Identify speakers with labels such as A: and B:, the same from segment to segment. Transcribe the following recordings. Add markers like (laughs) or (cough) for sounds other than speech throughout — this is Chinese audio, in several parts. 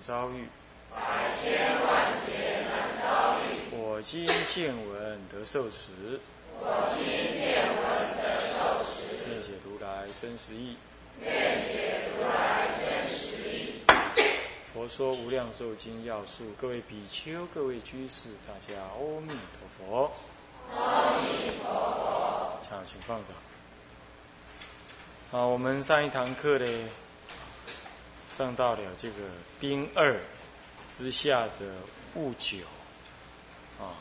A: 遭遇，
B: 百千万劫难遭遇。
A: 我今见闻得受持，
B: 我今见闻得受持。
A: 愿解如来真实义，
B: 愿解如来真实义。
A: 佛说无量寿经要素，各位比丘、各位居士，大家阿弥陀佛。
B: 阿弥陀佛。
A: 好，请放掌。好，我们上一堂课呢。上到了这个丁二之下的戊九啊，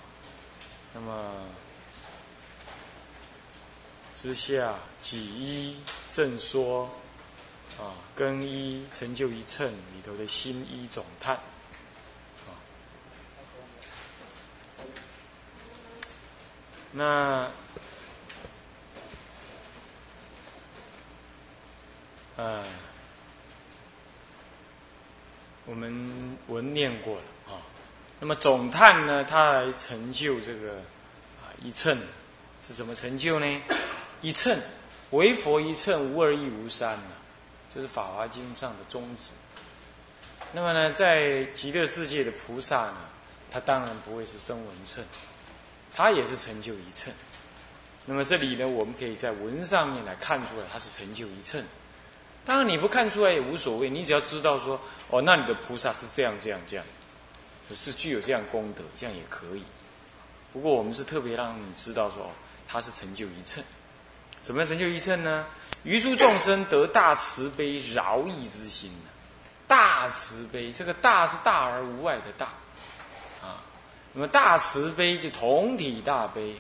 A: 那么之下己一正说啊，更一成就一称里头的新一总叹啊，那呃。我们文念过了啊，那么总叹呢，他来成就这个啊一乘，是什么成就呢？一乘为佛一乘，无二亦无三啊，这是《法华经》上的宗旨。那么呢，在极乐世界的菩萨呢，他当然不会是生闻乘，他也是成就一乘。那么这里呢，我们可以在文上面来看出来，他是成就一乘。当然你不看出来也无所谓，你只要知道说，哦，那你的菩萨是这样这样这样，是具有这样功德，这样也可以。不过我们是特别让你知道说，哦，他是成就一乘。怎么样成就一乘呢？于诸众生得大慈悲饶益之心大慈悲，这个大是大而无外的大，啊，那么大慈悲就同体大悲，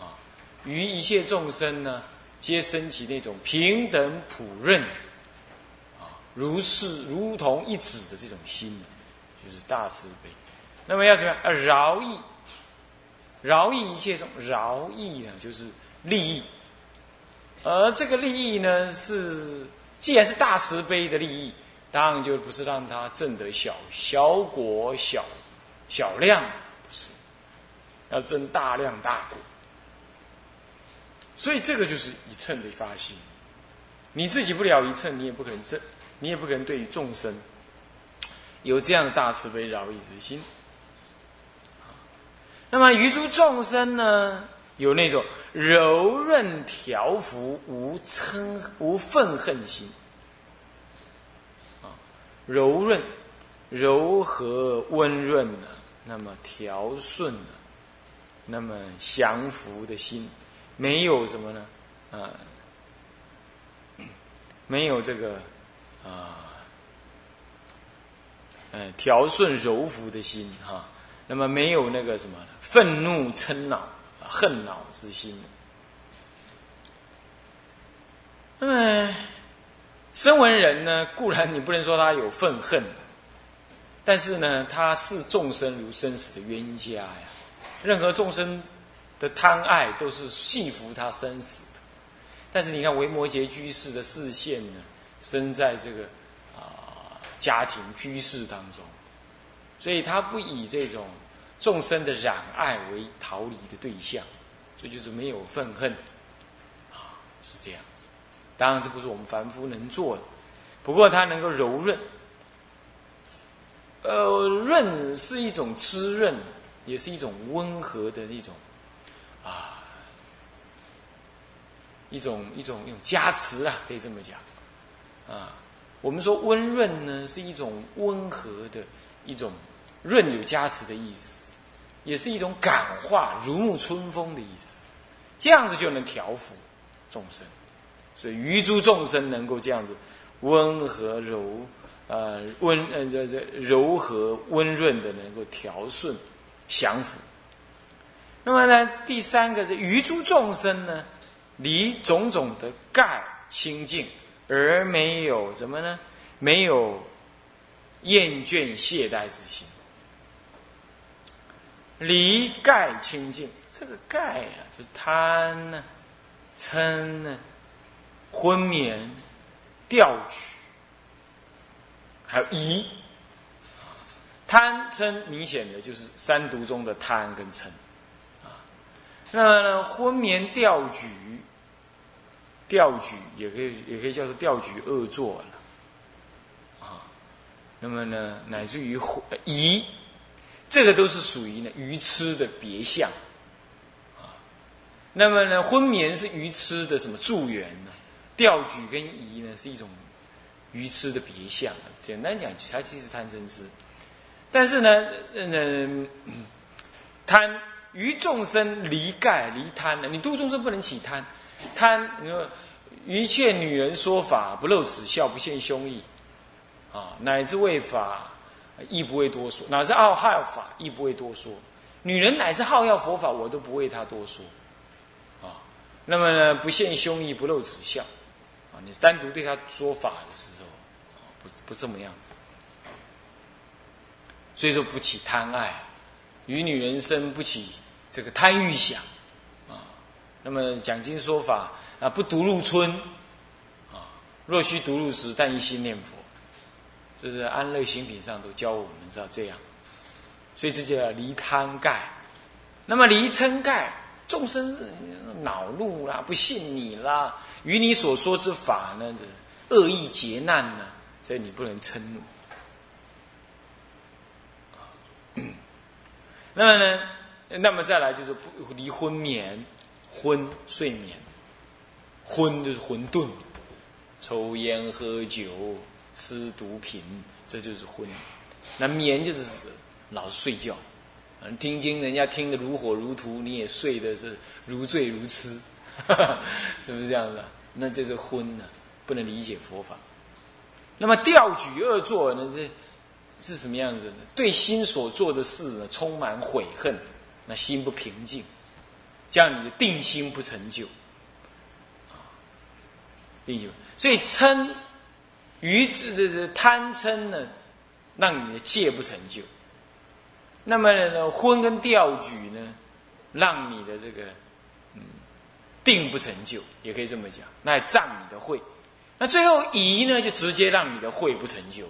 A: 啊，于一切众生呢。皆升起那种平等普润，啊，如是如同一子的这种心就是大慈悲。那么要怎么样？啊，饶益，饶益一切众，饶益呢，就是利益。而这个利益呢，是既然是大慈悲的利益，当然就不是让他挣得小小果小小量，不是，要挣大量大果。所以这个就是一乘的发心，你自己不了一乘，你也不可能这，你也不可能对于众生有这样的大慈悲饶益之心。那么于诸众生呢，有那种柔润调伏、无嗔无愤恨心啊，柔润、柔和、温润的，那么调顺的，那么降服的心。没有什么呢？啊，(coughs) 没有这个啊，嗯，调顺柔服的心哈。那么没有那个什么愤怒嗔恼、恨恼之心。那么生闻人呢？固然你不能说他有愤恨，但是呢，他视众生如生死的冤家呀。任何众生。的贪爱都是系服他生死的，但是你看维摩诘居士的视线呢，生在这个啊家庭居士当中，所以他不以这种众生的染爱为逃离的对象，所以就是没有愤恨，啊是这样子。当然这不是我们凡夫能做的，不过他能够柔润，呃润是一种滋润，也是一种温和的那种。啊，一种一种一种加持啊，可以这么讲啊。我们说温润呢，是一种温和的一种润有加持的意思，也是一种感化如沐春风的意思。这样子就能调伏众生，所以余诸众生能够这样子温和柔呃温呃这这柔和温润的能够调顺降服。那么呢，第三个是余诸众生呢，离种种的盖清净，而没有什么呢？没有厌倦懈怠之心。离盖清净，这个盖啊，就是贪呢、嗔呢、昏眠、调举，还有疑。贪嗔明显的就是三毒中的贪跟嗔啊。那么呢，昏眠调举，调举也可以也可以叫做调举恶作了啊。那么呢，乃至于疑。这个都是属于呢愚痴的别相，啊，那么呢昏眠是愚痴的什么助缘呢？调举跟疑呢是一种愚痴的别相。简单讲，它其实贪嗔痴，但是呢，嗯，贪于众生离盖离贪呢，你度众生不能起贪，贪你说一切女人说法不露齿笑不现凶意，啊，乃至为法。亦不会多说，哪是好好法，亦不会多说。女人乃至好要佛法，我都不为她多说。啊，那么呢，不现凶意，不露齿笑。啊，你单独对她说法的时候，不不这么样子。所以说不起贪爱，与女人生不起这个贪欲想。那么讲经说法啊，不独入村。啊，若须独入时，但一心念佛。就是安乐行品上都教我们知道这样，所以这叫离贪盖。那么离嗔盖，众生恼怒啦，不信你啦，与你所说之法呢，恶意劫难呢，所以你不能嗔怒。(coughs) 那么呢，那么再来就是不离昏眠，昏睡眠，昏就是混沌，抽烟喝酒。吃毒品，这就是昏；那眠就是老是睡觉。嗯，听经人家听得如火如荼，你也睡的是如醉如痴，(laughs) 是不是这样子？那这是昏呢，不能理解佛法。那么调举恶作呢？这是什么样子呢？对心所做的事呢，充满悔恨，那心不平静，这样你的定心不成就。啊定心，所以嗔。于这这这贪嗔呢，让你的戒不成就；那么呢，昏跟调举呢，让你的这个嗯定不成就，也可以这么讲，那障你的慧。那最后疑呢，就直接让你的慧不成就，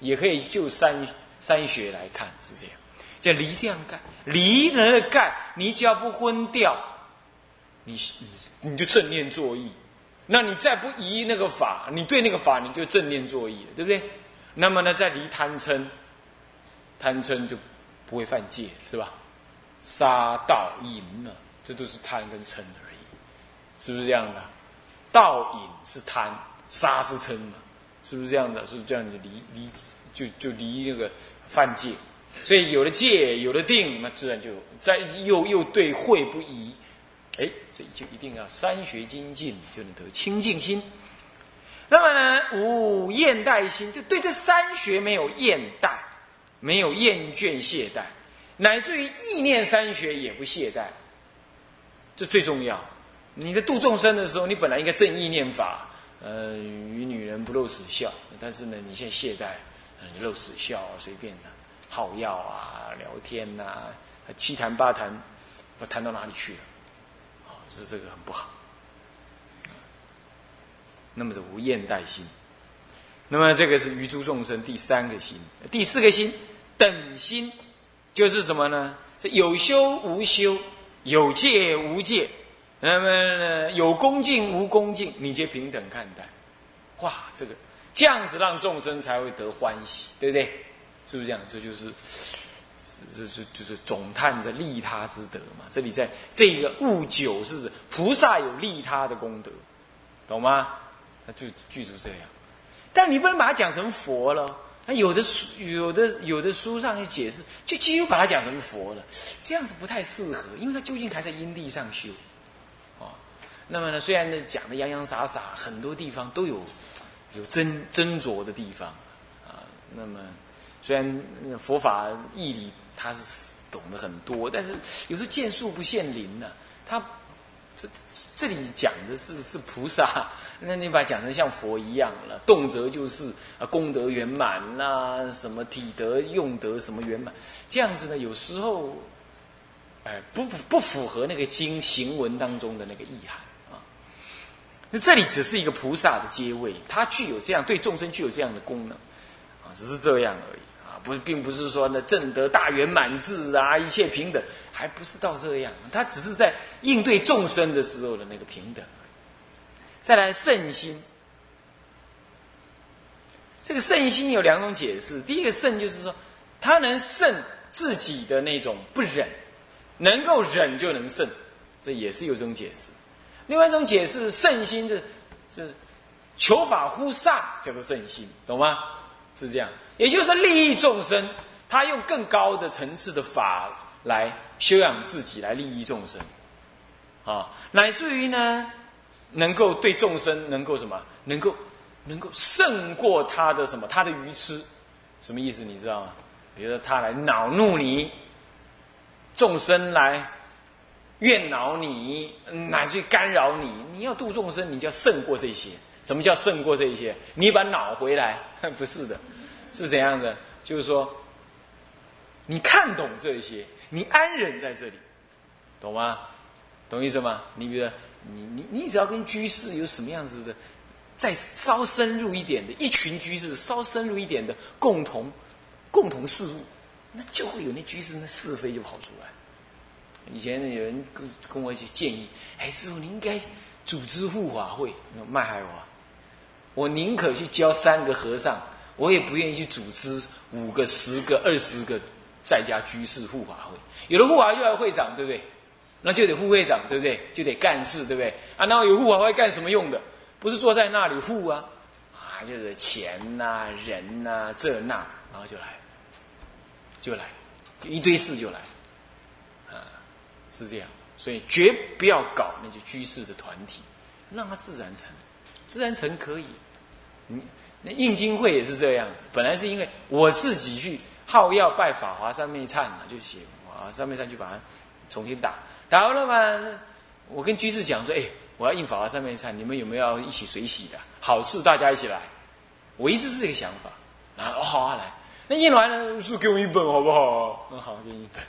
A: 也可以就三三学来看是这样。叫离这样盖，离人的盖，你只要不昏掉，你你你就正念作意。那你再不依那个法，你对那个法你就正念作意，对不对？那么呢，再离贪嗔，贪嗔就不会犯戒，是吧？杀盗淫呢，这都是贪跟嗔而已，是不是这样的？盗淫是贪，杀是嗔嘛，是不是这样的？是这样的离离就就离那个犯戒，所以有了戒，有了定，那自然就在又又对慧不疑。哎，这就一定要三学精进，就能得清净心。那么呢，无厌怠心，就对这三学没有厌怠，没有厌倦懈怠，乃至于意念三学也不懈怠。这最重要。你在度众生的时候，你本来应该正意念法，呃，与女人不露齿笑，但是呢，你现在懈怠，你露齿笑，随便的，好药啊，聊天呐，七谈八谈，不谈到哪里去了？是这个很不好，那么是无厌怠心，那么这个是于诸众生第三个心，第四个心等心，就是什么呢？是有修无修，有戒无戒，那么呢有恭敬无恭敬，你皆平等看待。哇，这个这样子让众生才会得欢喜，对不对？是不是这样？这就是。这是就是总叹着利他之德嘛？这里在这个悟九是指菩萨有利他的功德，懂吗？他就具足这样，但你不能把它讲成佛了。那有的书有的有的书上去解释，就几乎把它讲成佛了，这样子不太适合，因为他究竟还在因地上修，哦。那么呢，虽然呢讲的洋洋洒洒，很多地方都有有斟斟酌的地方啊。那么虽然佛法义理。他是懂得很多，但是有时候见树不见林呢。他这这里讲的是是菩萨，那你把它讲成像佛一样了，动辄就是啊功德圆满呐，什么体德用德什么圆满，这样子呢，有时候，哎，不不符合那个经行文当中的那个意涵啊。那这里只是一个菩萨的阶位，它具有这样对众生具有这样的功能啊，只是这样而已。不，并不是说呢，正得大圆满智啊，一切平等，还不是到这样。他只是在应对众生的时候的那个平等。再来圣心，这个圣心有两种解释。第一个圣就是说，他能胜自己的那种不忍，能够忍就能胜，这也是有这种解释。另外一种解释，圣心的是求法乎上，叫做圣心，懂吗？是这样。也就是利益众生，他用更高的层次的法来修养自己，来利益众生，啊，乃至于呢，能够对众生能够什么，能够能够胜过他的什么，他的愚痴，什么意思？你知道吗？比如说他来恼怒你，众生来怨恼你，乃至于干扰你，你要度众生，你就要胜过这些。什么叫胜过这些？你把恼回来？(laughs) 不是的。是怎样的？就是说，你看懂这些，你安忍在这里，懂吗？懂意思吗？你比如，你你你只要跟居士有什么样子的，再稍深入一点的，一群居士稍深入一点的共同共同事物，那就会有那居士那是非就跑出来。以前有人跟跟我一起建议，哎，师傅你应该组织护法会，卖海华，我宁可去教三个和尚。我也不愿意去组织五个、十个、二十个在家居士护法会。有了护法又要会长，对不对？那就得副会长，对不对？就得干事，对不对？啊，那有护法会干什么用的？不是坐在那里护啊，啊，就是钱呐、人呐、这那，然后就来，就来，就一堆事就来，啊，是这样。所以绝不要搞那些居士的团体，让他自然成，自然成可以，你。那印经会也是这样子，本来是因为我自己去好要拜法华三昧忏嘛，就写啊三昧忏去把它重新打，打完了嘛，我跟居士讲说，哎，我要印法华三昧忏，你们有没有要一起水洗的？好事大家一起来，我一直是这个想法，然后好啊来，那印完了师傅给我一本好不好？那好给你一本，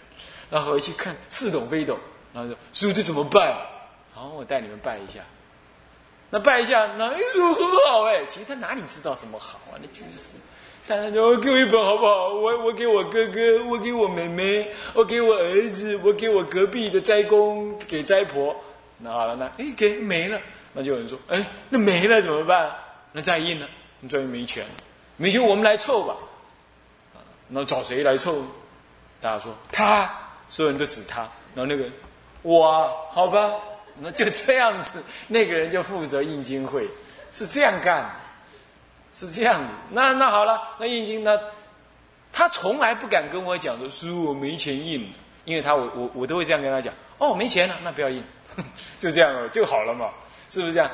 A: 然后回去看似懂非懂，然后说师傅这怎么拜？好，我带你们拜一下。那拜一下，那哎呦很好哎，其实他哪里知道什么好啊？那就是，但是我给我一本好不好？我我给我哥哥，我给我妹妹，我给我儿子，我给我隔壁的斋公，给斋婆。那好了，那哎给没了，那就有人说，哎那没了怎么办？那再印呢？你再没钱，没钱我们来凑吧。那找谁来凑？大家说他，所有人都指他。然后那个我，好吧。那就这样子，那个人就负责印经会，是这样干，是这样子。那那好了，那印经呢？他从来不敢跟我讲说，师傅我没钱印，因为他我我我都会这样跟他讲。哦，没钱了，那不要印，(laughs) 就这样了就好了嘛，是不是这样？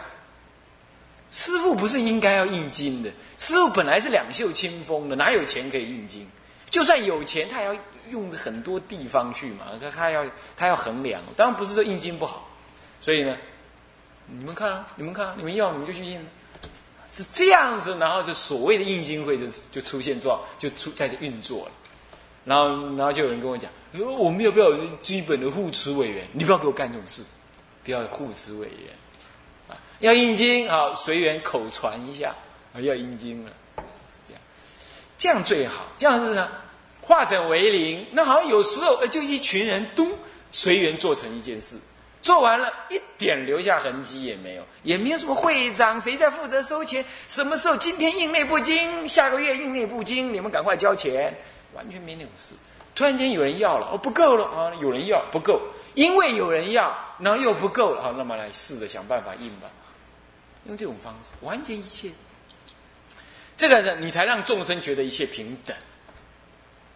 A: 师傅不是应该要印经的，师傅本来是两袖清风的，哪有钱可以印经？就算有钱，他也要用很多地方去嘛，他他要他要衡量。当然不是说印经不好。所以呢，你们看啊，你们看啊，你们要你们就去印，是这样子，然后就所谓的印经会就就出现状，就出在这运作了。然后，然后就有人跟我讲，呃，我们要不要基本的护持委员？你不要给我干这种事，不要护持委员啊，要印经啊，随缘口传一下啊，要印经了，是这样，这样最好，这样是啥？化整为零。那好像有时候，呃，就一群人都随缘做成一件事。做完了一点留下痕迹也没有，也没有什么会长谁在负责收钱，什么时候今天印内部经，下个月印内部经，你们赶快交钱，完全没那种事。突然间有人要了，哦不够了啊，有人要不够，因为有人要，然后又不够了，好，那么来试着想办法印吧，用这种方式，完全一切，这个呢，你才让众生觉得一切平等。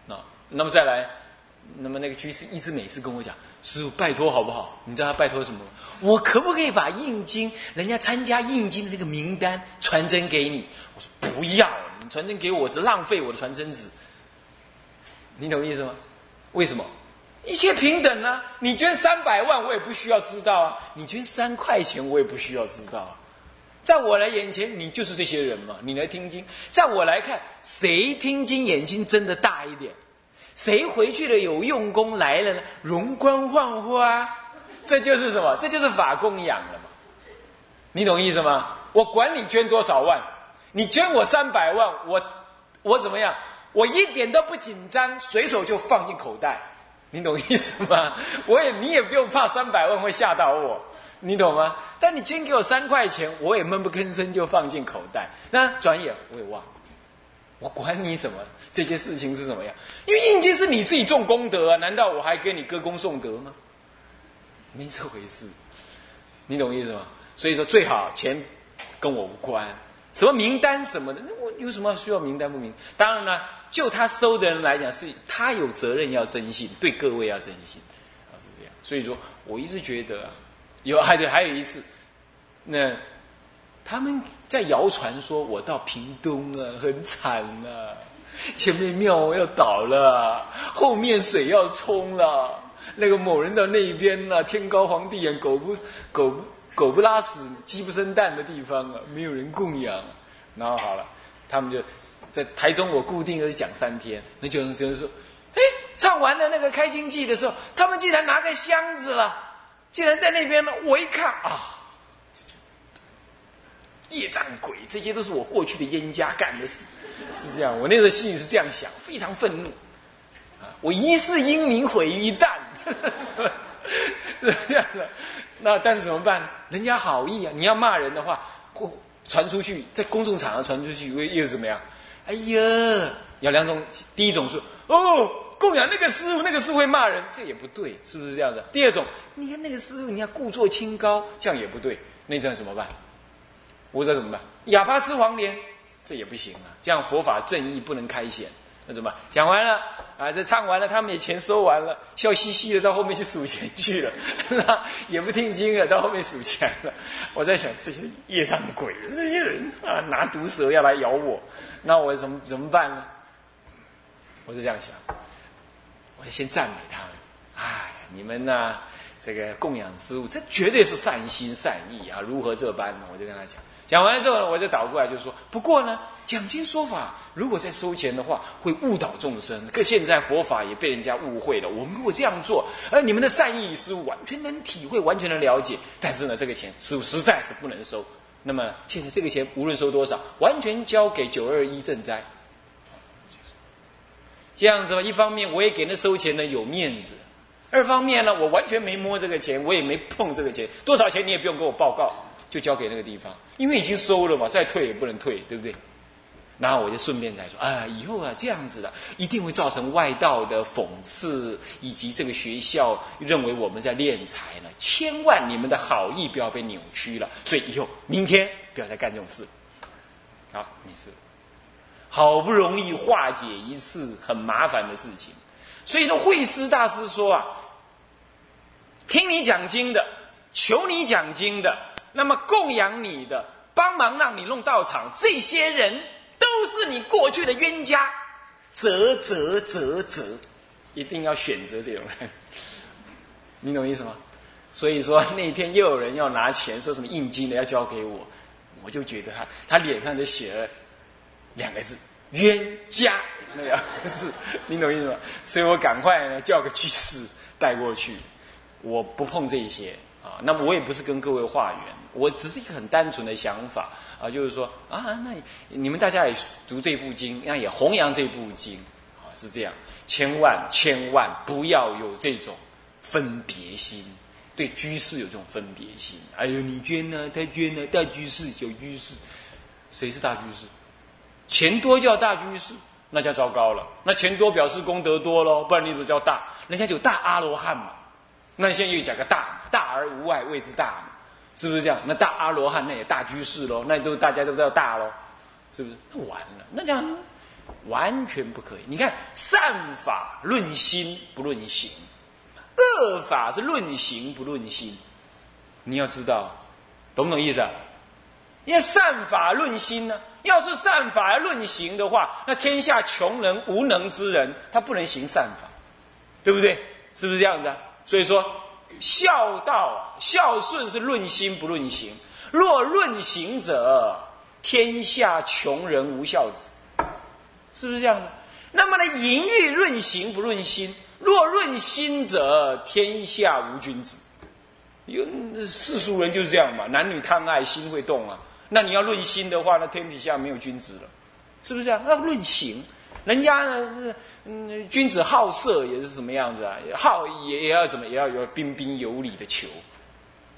A: 那那么再来，那么那个居士一直每次跟我讲。师傅，拜托好不好？你知道他拜托什么？我可不可以把印经人家参加印经的那个名单传真给你？我说不要，你传真给我是浪费我的传真纸。你懂意思吗？为什么？(laughs) 一切平等啊！你捐三百万，我也不需要知道啊；你捐三块钱，我也不需要知道啊。在我来眼前，你就是这些人嘛。你来听经，在我来看，谁听经眼睛睁得大一点，谁回去了有用功来了呢？容光焕发，这就是什么？这就是法供养了嘛。你懂意思吗？我管你捐多少万，你捐我三百万，我我怎么样？我一点都不紧张，随手就放进口袋。你懂意思吗？我也你也不用怕三百万会吓到我。你懂吗？但你捐给我三块钱，我也闷不吭声就放进口袋。那转眼我也忘了，我管你什么这些事情是怎么样？因为印经是你自己种功德啊，难道我还跟你歌功颂德吗？没这回事，你懂意思吗？所以说最好钱跟我无关，什么名单什么的，那我有什么需要名单不名？当然了，就他收的人来讲，是他有责任要征信，对各位要征信啊，是这样。所以说我一直觉得。有还对，还有一次，那他们在谣传说我到屏东啊，很惨啊，前面庙要倒了，后面水要冲了，那个某人到那边了，天高皇帝远，狗不狗不狗不拉屎，鸡不生蛋的地方啊，没有人供养，然后好了，他们就在台中，我固定的讲三天，那就有人说，哎，唱完了那个开经记的时候，他们竟然拿个箱子了。既然在那边呢，我一看啊，业障鬼，这些都是我过去的冤家干的事，是这样。我那时候心里是这样想，非常愤怒！我一世英名毁于一旦，是 (laughs) 这样的。那但是怎么办？人家好意啊，你要骂人的话，或传出去，在公众场合传出去，又又怎么样？哎呀，有两种，第一种是哦。供养那个师傅，那个师傅会骂人，这也不对，是不是这样的？第二种，你看那个师傅，你要故作清高，这样也不对，那这样怎么办？我说怎么办？哑巴吃黄连，这也不行啊！这样佛法正义不能开显，那怎么？讲完了啊，这唱完了，他们也钱收完了，笑嘻嘻的到后面去数钱去了，(laughs) 也不听经了，到后面数钱了。我在想，这些业障鬼，这些人啊，拿毒蛇要来咬我，那我怎么怎么办呢？我是这样想。我先赞美他们，哎，你们呢？这个供养师傅，这绝对是善心善意啊！如何这般呢？我就跟他讲，讲完了之后呢，我就倒过来就说：不过呢，讲经说法，如果再收钱的话，会误导众生。可现在佛法也被人家误会了。我们如果这样做，而你们的善意师傅完全能体会，完全能了解。但是呢，这个钱师傅实在是不能收。那么现在这个钱无论收多少，完全交给九二一赈灾。这样子吧，一方面我也给那收钱的有面子，二方面呢，我完全没摸这个钱，我也没碰这个钱，多少钱你也不用给我报告，就交给那个地方，因为已经收了嘛，再退也不能退，对不对？然后我就顺便再说，啊，以后啊这样子的，一定会造成外道的讽刺，以及这个学校认为我们在敛财呢，千万你们的好意不要被扭曲了，所以以后明天不要再干这种事，好，没事。好不容易化解一次很麻烦的事情，所以呢，慧师大师说啊，听你讲经的，求你讲经的，那么供养你的，帮忙让你弄道场，这些人都是你过去的冤家，啧啧啧啧，一定要选择这种人，(laughs) 你懂意思吗？所以说那天又有人要拿钱，说什么印金的要交给我，我就觉得他他脸上就写了。两个字，冤家，那个是，你懂意思吗？所以我赶快呢叫个居士带过去，我不碰这些啊。那么我也不是跟各位化缘，我只是一个很单纯的想法啊，就是说啊，那你们大家也读这部经，那也弘扬这部经啊，是这样，千万千万不要有这种分别心，对居士有这种分别心。哎呦，你捐呢，他捐呢，大居士小居士，谁是大居士？钱多叫大居士，那叫糟糕了。那钱多表示功德多喽，不然你怎么叫大？人家有大阿罗汉嘛。那你现在又讲个大，大而无外谓之大嘛，是不是这样？那大阿罗汉那也大居士喽，那都大家都叫大喽，是不是？那完了，那这样完全不可以。你看善法论心不论行，恶法是论行不论心。你要知道，懂不懂意思？啊？因为善法论心呢。要是善法而论行的话，那天下穷人无能之人，他不能行善法，对不对？是不是这样子啊？所以说，孝道孝顺是论心不论行。若论行者，天下穷人无孝子，是不是这样的？那么呢，淫欲论行不论心。若论心者，天下无君子。有世俗人就是这样嘛，男女贪爱，心会动啊。那你要论心的话，那天底下没有君子了，是不是这样？那论行，人家呢，嗯，君子好色也是什么样子啊？好也也要什么，也要有彬彬有礼的求，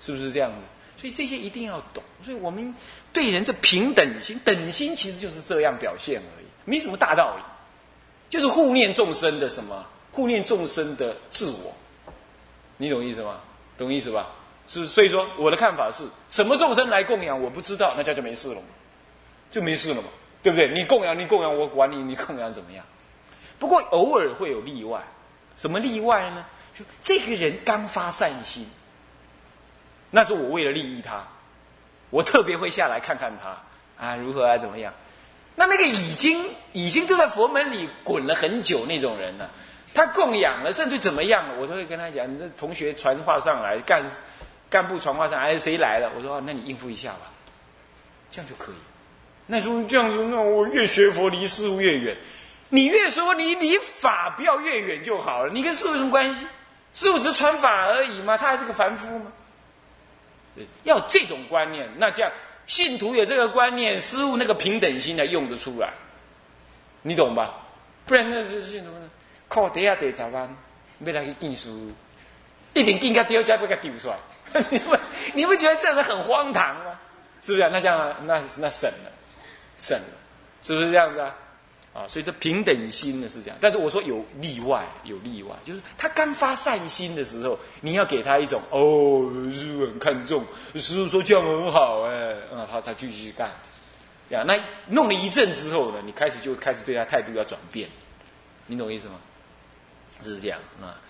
A: 是不是这样子？所以这些一定要懂。所以我们对人这平等心，等心其实就是这样表现而已，没什么大道理，就是护念众生的什么？护念众生的自我，你懂意思吗？懂意思吧？是，所以说我的看法是什么众生来供养，我不知道，那家就没事了，就没事了嘛，对不对？你供养，你供养，我管你，你供养怎么样？不过偶尔会有例外，什么例外呢？就这个人刚发善心，那是我为了利益他，我特别会下来看看他啊，如何啊，怎么样？那那个已经已经都在佛门里滚了很久那种人呢？他供养了，甚至怎么样，我都会跟他讲：，你同学传话上来，干干部传话上哎，谁来了？我说：，那你应付一下吧，这样就可以。那说这样子，那我越学佛离师傅越远。你越说你离法不要越远就好了。你跟师傅什么关系？师傅只是传法而已嘛，他还是个凡夫吗？对，要这种观念，那这样信徒有这个观念，师傅那个平等心才用得出来，你懂吧？不然那是信徒呢？靠底下得十万，要来去见书，一定见个丢家，把他丢出来。(laughs) 你不你不觉得这样子很荒唐吗？是不是啊？那这样，那那省了，省了，是不是这样子啊？啊，所以这平等心呢是这样。但是我说有例外，有例外，就是他刚发善心的时候，你要给他一种哦，师傅很看重，师傅说这样很好，哎，啊，他他继续干，这样。那弄了一阵之后呢，你开始就开始对他态度要转变，你懂我意思吗？是这样啊，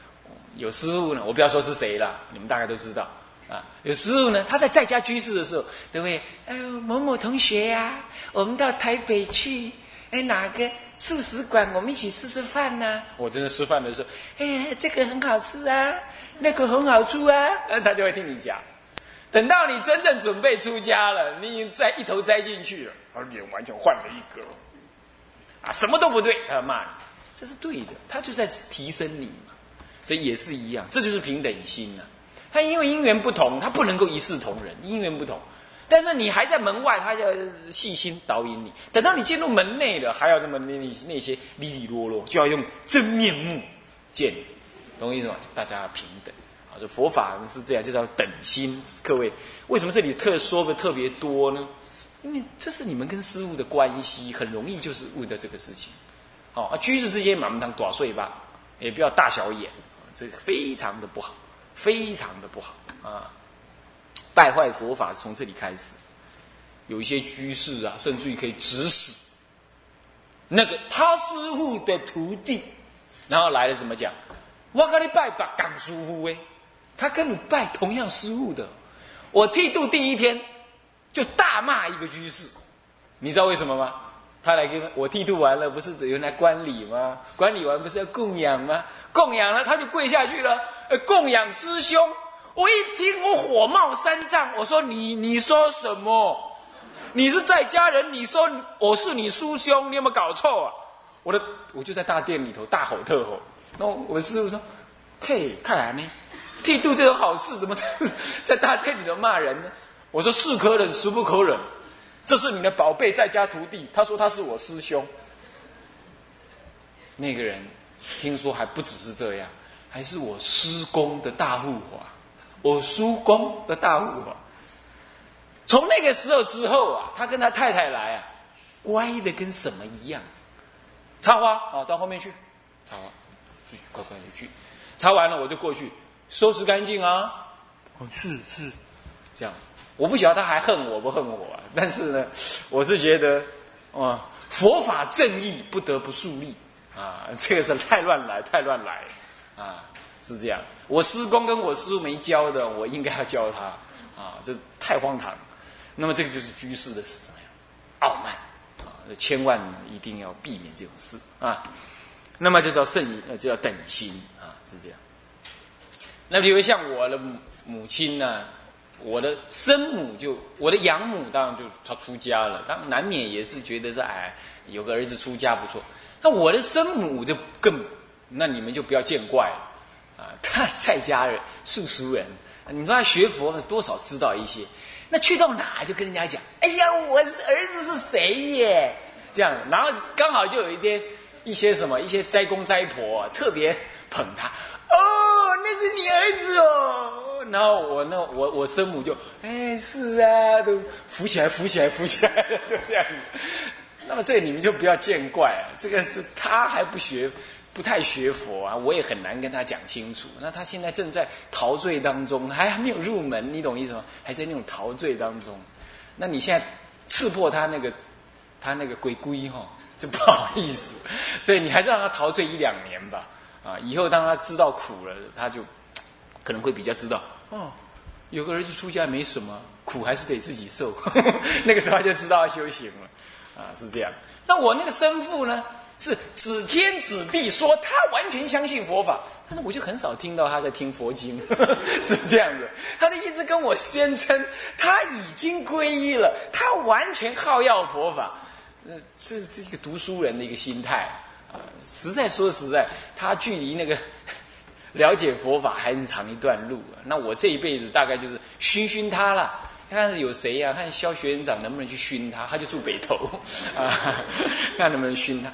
A: 有师傅呢，我不要说是谁了，你们大概都知道啊。有时候呢，他在在家居士的时候，对不对？哎呦，某某同学呀，我们到台北去，哎，哪个素食馆，我们一起吃吃饭呢？我真的吃饭的时候，哎，这个很好吃啊，那个很好吃啊，(laughs) 他就会听你讲。等到你真正准备出家了，你再一头栽进去了，他脸完全换了一个，啊，什么都不对，他骂你。这是对的，他就在提升你嘛，所以也是一样，这就是平等心呐。他因为因缘不同，他不能够一视同仁，因缘不同。但是你还在门外，他要细心导引你。等到你进入门内了，还要这么那那些里里啰啰，就要用真面目见你，懂我意思吗？大家平等啊，这佛法是这样，就叫等心。各位，为什么这里特说的特别多呢？因为这是你们跟师傅的关系，很容易就是问到这个事情。哦，啊，居士之间满不当短碎吧，也不要大小眼，这非常的不好，非常的不好啊！败坏佛法从这里开始，有一些居士啊，甚至于可以指使那个他师傅的徒弟，然后来了怎么讲？我跟你拜把港师傅哎，他跟你拜同样师傅的，我剃度第一天就大骂一个居士，你知道为什么吗？他来给我剃度完了，不是原来观礼吗？观礼完不是要供养吗？供养了，他就跪下去了。呃，供养师兄，我一听我火冒三丈，我说你你说什么？你是在家人，你说我是你师兄，你有没有搞错啊？我的我就在大殿里头大吼特吼。那我师傅说：“嘿，看来呢，剃度这种好事，怎么在大殿里头骂人呢？”我说：“是可忍，孰不可忍。”这是你的宝贝在家徒弟，他说他是我师兄。那个人听说还不只是这样，还是我师公的大护法，我叔公的大护法。从那个时候之后啊，他跟他太太来啊，乖的跟什么一样。插花啊，到后面去，插花，去乖乖的去，插完了我就过去收拾干净啊。哦，是是，这样。我不晓得他还恨我不恨我，但是呢，(laughs) 我是觉得，哦，佛法正义不得不树立啊，这个是太乱来，太乱来，啊，是这样。我师公跟我师傅没教的，我应该要教他，啊，这太荒唐。那么这个就是居士的是怎么样？傲慢啊，千万一定要避免这种事啊。那么就叫圣，呃，就叫等心啊，是这样。那比如像我的母母亲呢，我的生母就我的养母，当然就她出家了，当然难免也是觉得说，哎，有个儿子出家不错。那我的生母就更，那你们就不要见怪了啊！他在家人素俗人，你说他学佛多少知道一些，那去到哪就跟人家讲，哎呀，我儿子是谁耶？这样，然后刚好就有一天一些什么一些斋公斋婆特别捧他，哦，那是你儿子哦。然后我那我我生母就，哎，是啊，都扶起来扶起来扶起来，就这样子。那么这你们就不要见怪啊，这个是他还不学，不太学佛啊，我也很难跟他讲清楚。那他现在正在陶醉当中，还没有入门，你懂意思吗？还在那种陶醉当中。那你现在刺破他那个，他那个鬼龟哈，就不好意思。所以你还是让他陶醉一两年吧。啊，以后当他知道苦了，他就可能会比较知道哦，有个儿子出家没什么苦，还是得自己受。(laughs) 那个时候他就知道要修行了。啊，是这样。那我那个生父呢，是指天指地说他完全相信佛法，但是我就很少听到他在听佛经，(laughs) 是这样子。他的一直跟我宣称他已经皈依了，他完全靠要佛法。呃，这是一个读书人的一个心态啊。实在说实在，他距离那个了解佛法还很长一段路啊。那我这一辈子大概就是熏熏他了。看看有谁呀？看肖学院长能不能去熏他，他就住北头啊，(laughs) 看能不能熏他。